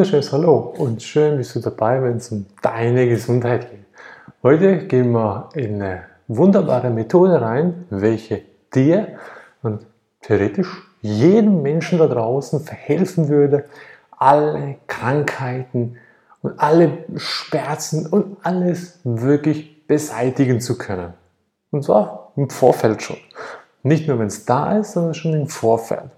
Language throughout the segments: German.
wunderschönes Hallo und schön bist du dabei, wenn es um deine Gesundheit geht. Heute gehen wir in eine wunderbare Methode rein, welche dir und theoretisch jedem Menschen da draußen verhelfen würde, alle Krankheiten und alle Schmerzen und alles wirklich beseitigen zu können. Und zwar im Vorfeld schon. Nicht nur, wenn es da ist, sondern schon im Vorfeld.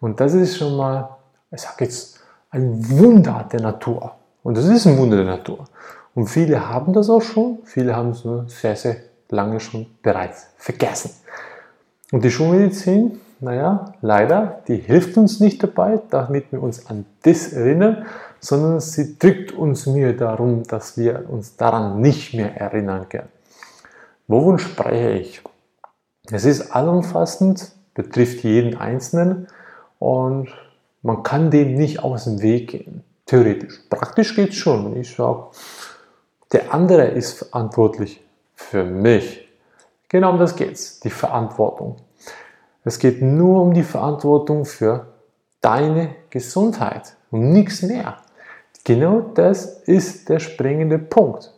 Und das ist schon mal, ich sage jetzt, ein Wunder der Natur. Und das ist ein Wunder der Natur. Und viele haben das auch schon, viele haben es nur sehr, sehr lange schon bereits vergessen. Und die Schulmedizin, naja, leider, die hilft uns nicht dabei, damit wir uns an das erinnern, sondern sie drückt uns mir darum, dass wir uns daran nicht mehr erinnern können. Wovon spreche ich? Es ist allumfassend, betrifft jeden Einzelnen und man kann dem nicht aus dem Weg gehen. Theoretisch. Praktisch geht es schon. Ich sage, der andere ist verantwortlich für mich. Genau um das geht es, die Verantwortung. Es geht nur um die Verantwortung für deine Gesundheit und nichts mehr. Genau das ist der springende Punkt.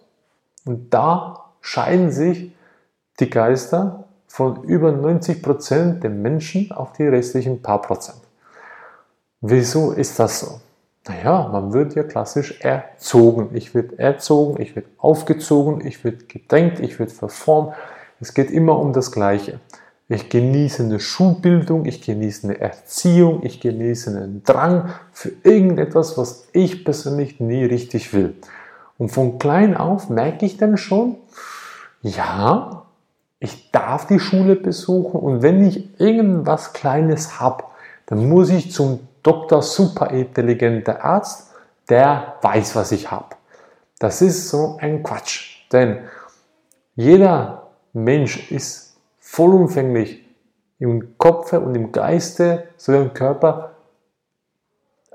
Und da scheiden sich die Geister von über 90 Prozent der Menschen auf die restlichen paar Prozent. Wieso ist das so? Naja, man wird ja klassisch erzogen. Ich werde erzogen, ich werde aufgezogen, ich werde gedrängt, ich werde verformt. Es geht immer um das Gleiche. Ich genieße eine Schulbildung, ich genieße eine Erziehung, ich genieße einen Drang für irgendetwas, was ich persönlich nie richtig will. Und von klein auf merke ich dann schon, ja, ich darf die Schule besuchen und wenn ich irgendwas Kleines habe, dann muss ich zum Dr. Superintelligenter Arzt, der weiß, was ich habe. Das ist so ein Quatsch, denn jeder Mensch ist vollumfänglich im Kopf und im Geiste sowie im Körper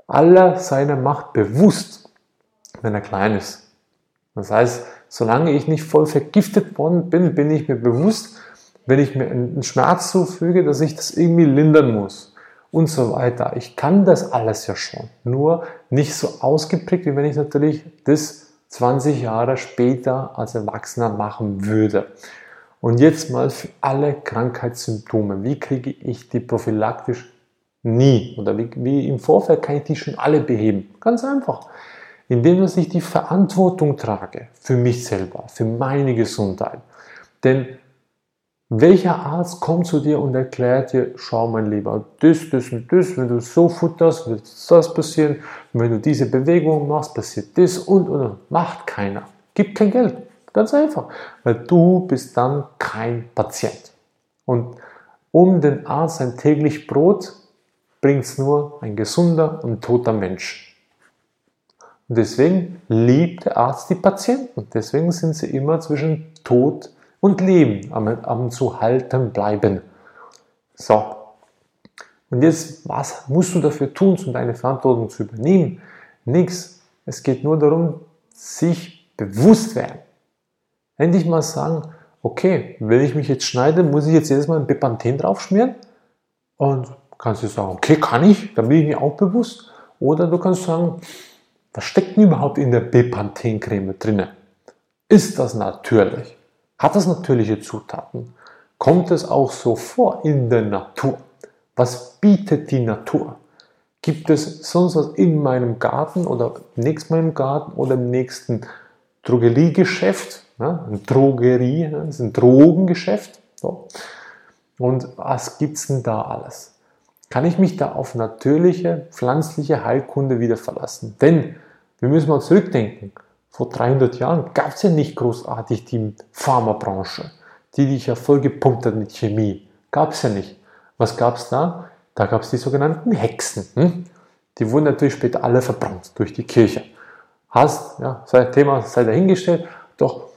aller seiner Macht bewusst, wenn er klein ist. Das heißt, solange ich nicht voll vergiftet worden bin, bin ich mir bewusst, wenn ich mir einen Schmerz zufüge, dass ich das irgendwie lindern muss und so weiter. Ich kann das alles ja schon, nur nicht so ausgeprägt, wie wenn ich natürlich das 20 Jahre später als Erwachsener machen würde. Und jetzt mal für alle Krankheitssymptome. Wie kriege ich die prophylaktisch nie? Oder wie, wie im Vorfeld kann ich die schon alle beheben? Ganz einfach. Indem dass ich die Verantwortung trage für mich selber, für meine Gesundheit. Denn welcher Arzt kommt zu dir und erklärt dir, schau mein Lieber, das, das und das, wenn du so futterst, wird das passieren, wenn du diese Bewegung machst, passiert das und und und. Macht keiner. Gibt kein Geld. Ganz einfach. Weil du bist dann kein Patient. Und um den Arzt sein täglich Brot bringt es nur ein gesunder und toter Mensch. Und deswegen liebt der Arzt die Patienten. Deswegen sind sie immer zwischen Tod und und Leben am, zu halten bleiben. So. Und jetzt, was musst du dafür tun, um deine Verantwortung zu übernehmen? Nichts. Es geht nur darum, sich bewusst werden. Endlich mal sagen, okay, wenn ich mich jetzt schneide, muss ich jetzt jedes Mal ein Bepanthen draufschmieren? Und kannst du sagen, okay, kann ich, dann bin ich mir auch bewusst. Oder du kannst sagen, was steckt denn überhaupt in der Bepanthen-Creme drinne? Ist das natürlich? Hat das natürliche Zutaten? Kommt es auch so vor in der Natur? Was bietet die Natur? Gibt es sonst was in meinem Garten oder nächst meinem Garten oder im nächsten Drogeriegeschäft? Ne? Eine Drogerie, ne? ist ein Drogengeschäft. So. Und was gibt es denn da alles? Kann ich mich da auf natürliche, pflanzliche Heilkunde wieder verlassen? Denn wir müssen mal zurückdenken vor 300 Jahren gab es ja nicht großartig die Pharmabranche, die dich ja vollgepumpt hat mit Chemie. Gab es ja nicht. Was gab es da? Da gab es die sogenannten Hexen. Hm? Die wurden natürlich später alle verbrannt durch die Kirche. Hast, ja, sein Thema sei dahingestellt. Doch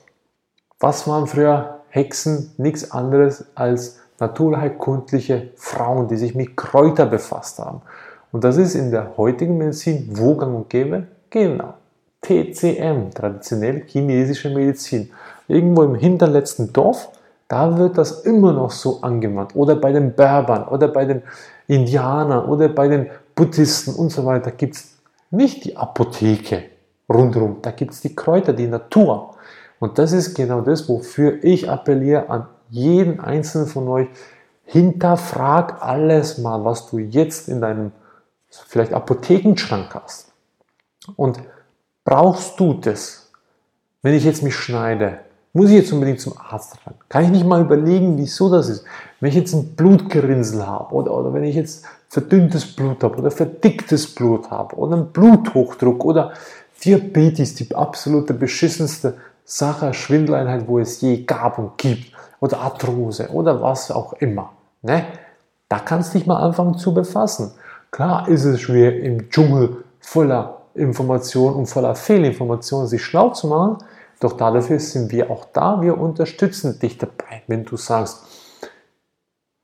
was waren früher Hexen? Nichts anderes als naturheilkundliche Frauen, die sich mit Kräutern befasst haben. Und das ist in der heutigen Medizin wo gang und gäbe? Genau. TCM, traditionell chinesische Medizin. Irgendwo im hinterletzten Dorf, da wird das immer noch so angewandt. Oder bei den Berbern oder bei den Indianern oder bei den Buddhisten und so weiter gibt es nicht die Apotheke rundherum. Da gibt es die Kräuter, die Natur. Und das ist genau das, wofür ich appelliere an jeden einzelnen von euch. Hinterfrag alles mal, was du jetzt in deinem vielleicht Apothekenschrank hast. Und brauchst du das? Wenn ich jetzt mich schneide, muss ich jetzt unbedingt zum Arzt ran? Kann ich nicht mal überlegen, wieso das ist? Wenn ich jetzt ein Blutgerinnsel habe oder, oder wenn ich jetzt verdünntes Blut habe oder verdicktes Blut habe oder einen Bluthochdruck oder Diabetes, die absolute beschissenste Sache, Schwindeleinheit, wo es je gab und gibt oder Arthrose oder was auch immer. Ne? Da kannst du dich mal anfangen zu befassen. Klar ist es schwer im Dschungel voller Informationen und voller Fehlinformationen sich schlau zu machen, doch dafür sind wir auch da. Wir unterstützen dich dabei, wenn du sagst,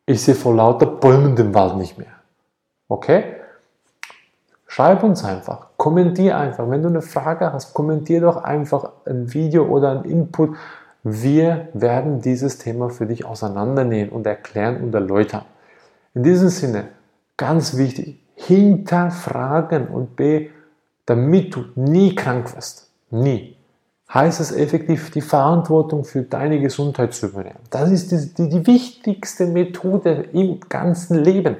ich sehe vor lauter Bäumen den Wald nicht mehr. Okay? Schreib uns einfach, kommentier einfach. Wenn du eine Frage hast, kommentier doch einfach ein Video oder ein Input. Wir werden dieses Thema für dich auseinandernehmen und erklären und erläutern. In diesem Sinne, ganz wichtig, hinterfragen und B, damit du nie krank wirst, nie, heißt es effektiv, die Verantwortung für deine Gesundheit zu übernehmen. Das ist die, die, die wichtigste Methode im ganzen Leben.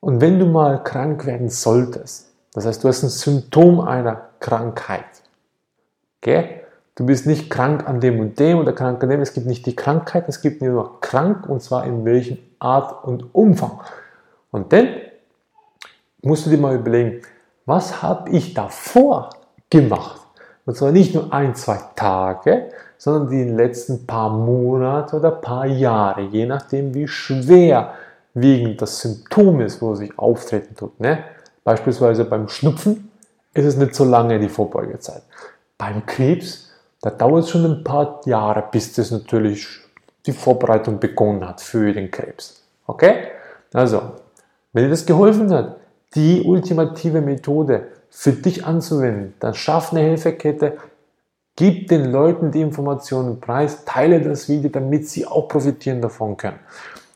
Und wenn du mal krank werden solltest, das heißt, du hast ein Symptom einer Krankheit, okay? du bist nicht krank an dem und dem oder krank an dem, es gibt nicht die Krankheit, es gibt nur krank und zwar in welchem Art und Umfang. Und dann musst du dir mal überlegen, was habe ich davor gemacht? Und zwar nicht nur ein, zwei Tage, sondern die letzten paar Monate oder paar Jahre, je nachdem, wie schwer wegen das Symptom ist, wo sich auftreten tut. Ne? Beispielsweise beim Schnupfen ist es nicht so lange die Vorbeugezeit. Beim Krebs, da dauert es schon ein paar Jahre, bis das natürlich die Vorbereitung begonnen hat für den Krebs. Okay? Also, wenn dir das geholfen hat, die ultimative Methode für dich anzuwenden, dann schaff eine Hilfekette, gib den Leuten die Informationen preis, teile das Video, damit sie auch profitieren davon können.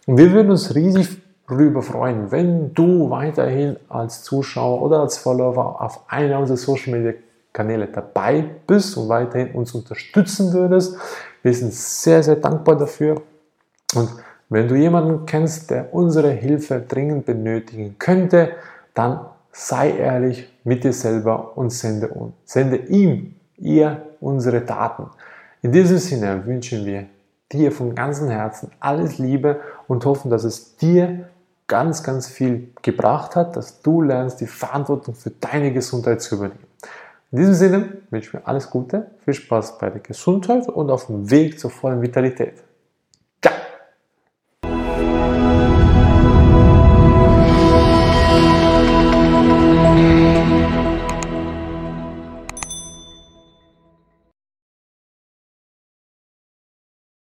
Und wir würden uns riesig darüber freuen, wenn du weiterhin als Zuschauer oder als Follower auf einer unserer Social Media Kanäle dabei bist und weiterhin uns unterstützen würdest. Wir sind sehr, sehr dankbar dafür. Und wenn du jemanden kennst, der unsere Hilfe dringend benötigen könnte, dann sei ehrlich mit dir selber und sende, sende ihm, ihr unsere Daten. In diesem Sinne wünschen wir dir von ganzem Herzen alles Liebe und hoffen, dass es dir ganz, ganz viel gebracht hat, dass du lernst, die Verantwortung für deine Gesundheit zu übernehmen. In diesem Sinne wünsche ich mir alles Gute, viel Spaß bei der Gesundheit und auf dem Weg zur vollen Vitalität.